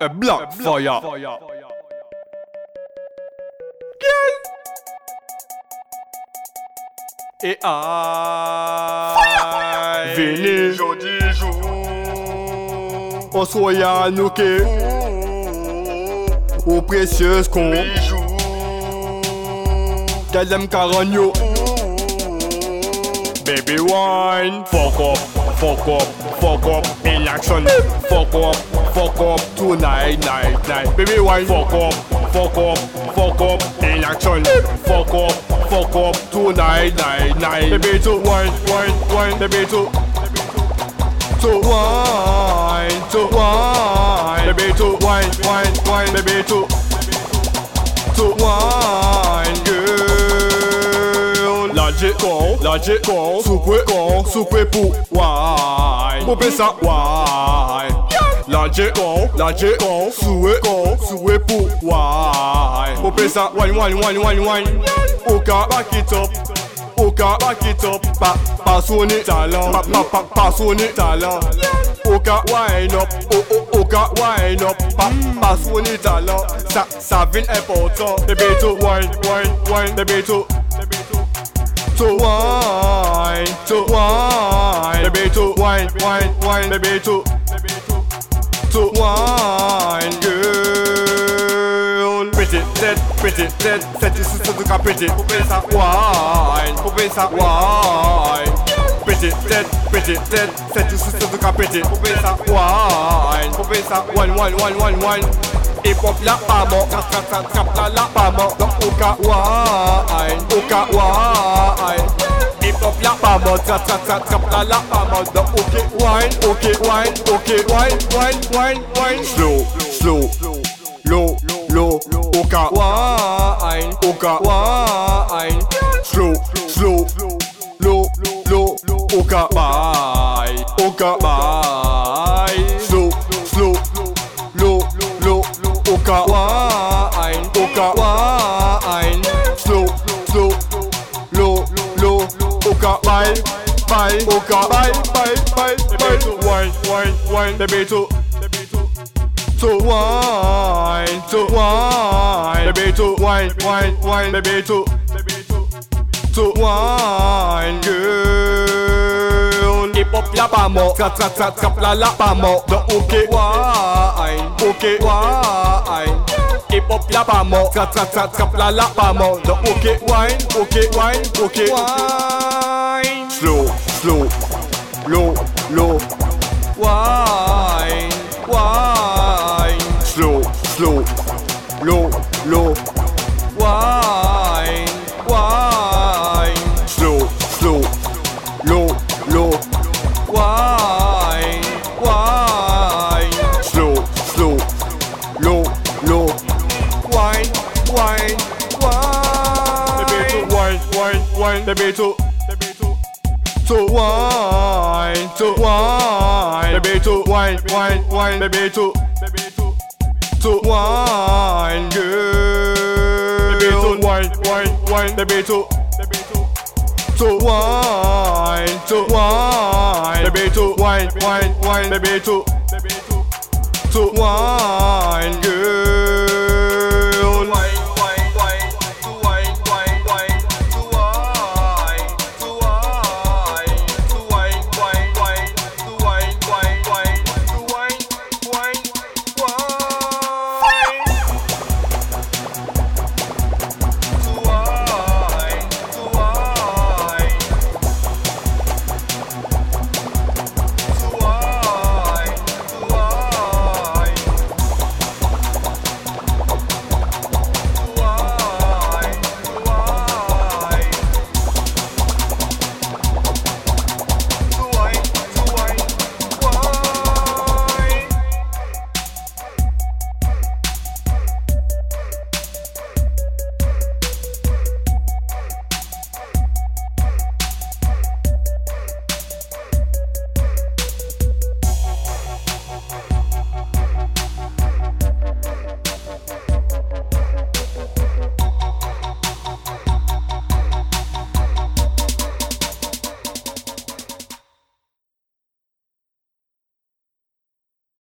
A block, a block for ya. Et aïe Venez. Jodi jour. On soit à nous que. Aux précieuses qu'on Bijou Tell them Caragno Baby wine. Fuck off. Fuck up. Fuck up. In action. Fuck up. Fuck up. Tonight, night, night. Baby wine. Fuck up. Fuck up. Fuck up. In action. Fuck up. Fuck up. Tonight, night, night. Baby to wine, wine, wine. Baby to. To wine, to wine. Baby to wine, wine, wine. Baby. To com, laje com, supwe com, supwe pou Why, mo besa why Laje com, laje com, suwe com, suwe pou Why, mo besa wine, wine, wine, wine, wine Oka, back it up Oka, back it up Pa, pa soni talent. Pa, pa, pa, pa soni talent. Oka, wine up. O, o, Oka, wine up. Pa, pa soni talent. Sa, sa vin important. Bebe to wine, wine, wine. Bebe to To wine, to wine, baby to wine, wine, wine, baby to, to wine, girl. Pretty, dead, pretty, dead, set this is to the pretty. Poupessa wine, poupessa wine. Pretty, dead, pretty, dead, set this is to the pretty. Poupessa wine, poupessa wine, wine, wine, wine, wine. Hip hop la pas mort, trap trap trap la la pas mort. Donc Oka wine, Wine. Hip hop la pas mort, trap trap trap trap la la pas mort. Donc ok wine, ok wine, ok wine, wine, wine, wine. Slow, slow, low, low. Oka wine, Oka wine. Slow, slow, low, low. Oka bye, Oka bye. Low. Oka bye, bye. Oka bye, bye, bye, bye. Wine, wine, wine, baby to. To wine, to wine, baby to wine, wine, wine, baby to. To wine, girl. Hip hop la mort, trap trap trap trap la la pas mort. Donc ok wine, ok wine. Hip hop la mort, trap trap trap trap la la pas mort. Donc ok wine, ok wine, ok wine. Slow, slow, low, low. Wine, wine. Slow, slow, low, low. Wine, wine. Slow, slow, low, low. Wine, wine. Slow, slow, low, low. Wine, wine, wine. Baby to wine, wine, wine. Baby to, baby to. To wine, to wine, baby to wine, wine, wine, baby to, baby to, to wine, girl, baby to wine, wine, wine, baby to, baby to, to wine, to wine, baby to wine, wine, wine, baby to, baby to, to wine.